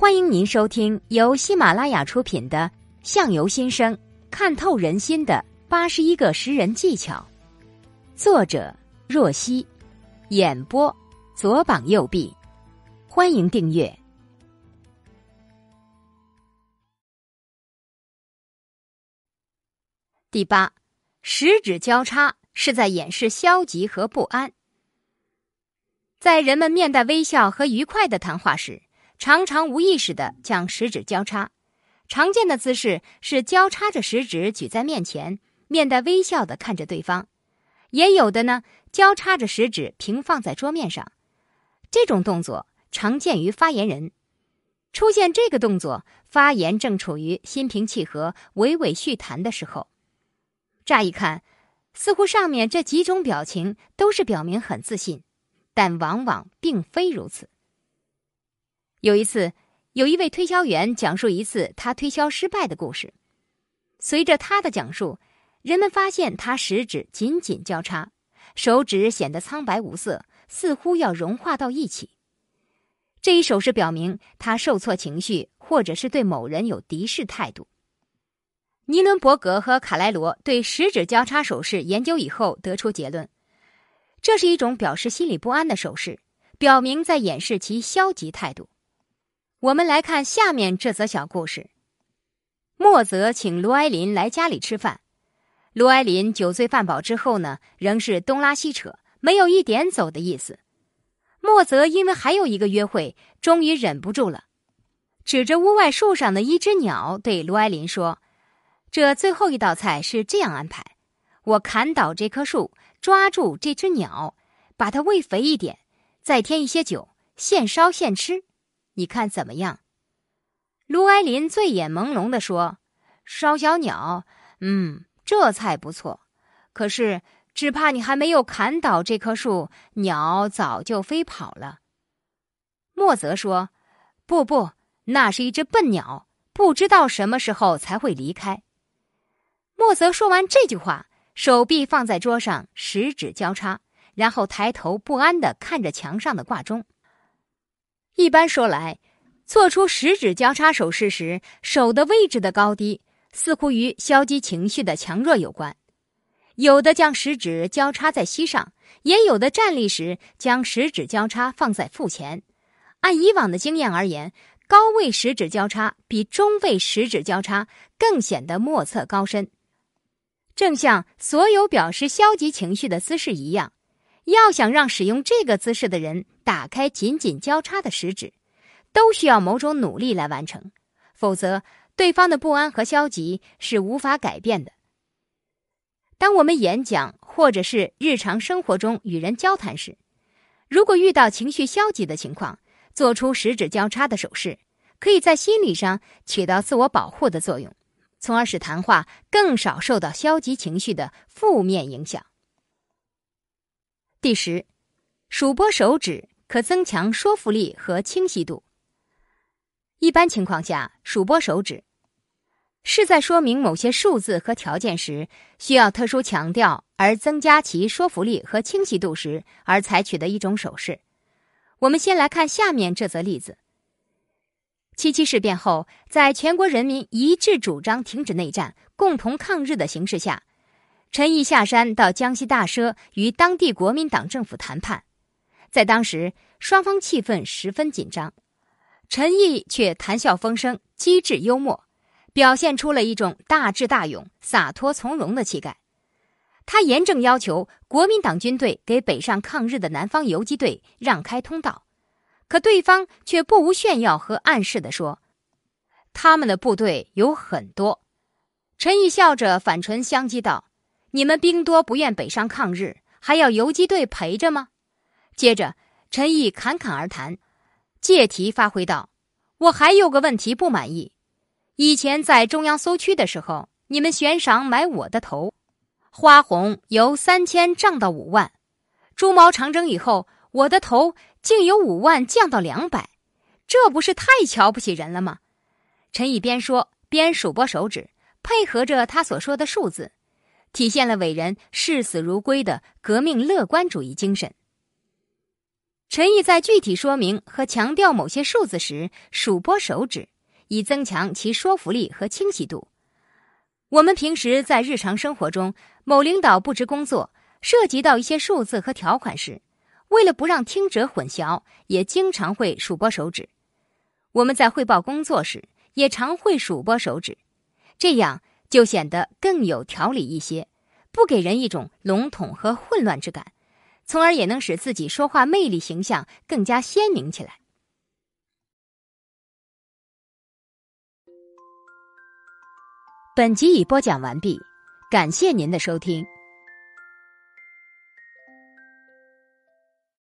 欢迎您收听由喜马拉雅出品的《相由心生，看透人心的八十一个识人技巧》，作者若曦，演播左膀右臂。欢迎订阅。第八，十指交叉是在掩饰消极和不安。在人们面带微笑和愉快的谈话时。常常无意识的将食指交叉，常见的姿势是交叉着食指举在面前，面带微笑的看着对方；也有的呢，交叉着食指平放在桌面上。这种动作常见于发言人。出现这个动作，发言正处于心平气和、娓娓续谈的时候。乍一看，似乎上面这几种表情都是表明很自信，但往往并非如此。有一次，有一位推销员讲述一次他推销失败的故事。随着他的讲述，人们发现他食指紧紧交叉，手指显得苍白无色，似乎要融化到一起。这一手势表明他受挫情绪，或者是对某人有敌视态度。尼伦伯格和卡莱罗对食指交叉手势研究以后，得出结论：这是一种表示心理不安的手势，表明在掩饰其消极态度。我们来看下面这则小故事。莫泽请卢埃林来家里吃饭，卢埃林酒醉饭饱之后呢，仍是东拉西扯，没有一点走的意思。莫泽因为还有一个约会，终于忍不住了，指着屋外树上的一只鸟，对卢埃林说：“这最后一道菜是这样安排：我砍倒这棵树，抓住这只鸟，把它喂肥一点，再添一些酒，现烧现吃。”你看怎么样？卢埃林醉眼朦胧地说：“烧小鸟，嗯，这菜不错。可是，只怕你还没有砍倒这棵树，鸟早就飞跑了。”莫泽说：“不不，那是一只笨鸟，不知道什么时候才会离开。”莫泽说完这句话，手臂放在桌上，食指交叉，然后抬头不安地看着墙上的挂钟。一般说来，做出食指交叉手势时，手的位置的高低似乎与消极情绪的强弱有关。有的将食指交叉在膝上，也有的站立时将食指交叉放在腹前。按以往的经验而言，高位食指交叉比中位食指交叉更显得莫测高深。正像所有表示消极情绪的姿势一样。要想让使用这个姿势的人打开紧紧交叉的食指，都需要某种努力来完成，否则对方的不安和消极是无法改变的。当我们演讲或者是日常生活中与人交谈时，如果遇到情绪消极的情况，做出食指交叉的手势，可以在心理上起到自我保护的作用，从而使谈话更少受到消极情绪的负面影响。第十，数拨手指可增强说服力和清晰度。一般情况下，数拨手指是在说明某些数字和条件时需要特殊强调而增加其说服力和清晰度时而采取的一种手势。我们先来看下面这则例子：七七事变后，在全国人民一致主张停止内战、共同抗日的形势下。陈毅下山到江西大社与当地国民党政府谈判，在当时双方气氛十分紧张，陈毅却谈笑风生、机智幽默，表现出了一种大智大勇、洒脱从容的气概。他严正要求国民党军队给北上抗日的南方游击队让开通道，可对方却不无炫耀和暗示的说：“他们的部队有很多。”陈毅笑着反唇相讥道。你们兵多不愿北上抗日，还要游击队陪着吗？接着，陈毅侃侃而谈，借题发挥道：“我还有个问题不满意。以前在中央苏区的时候，你们悬赏买我的头，花红由三千涨到五万；朱毛长征以后，我的头竟由五万降到两百，这不是太瞧不起人了吗？”陈毅边说边数拨手指，配合着他所说的数字。体现了伟人视死如归的革命乐观主义精神。陈毅在具体说明和强调某些数字时，数拨手指，以增强其说服力和清晰度。我们平时在日常生活中，某领导布置工作涉及到一些数字和条款时，为了不让听者混淆，也经常会数拨手指。我们在汇报工作时，也常会数拨手指，这样就显得更有条理一些，不给人一种笼统和混乱之感，从而也能使自己说话魅力形象更加鲜明起来。本集已播讲完毕，感谢您的收听。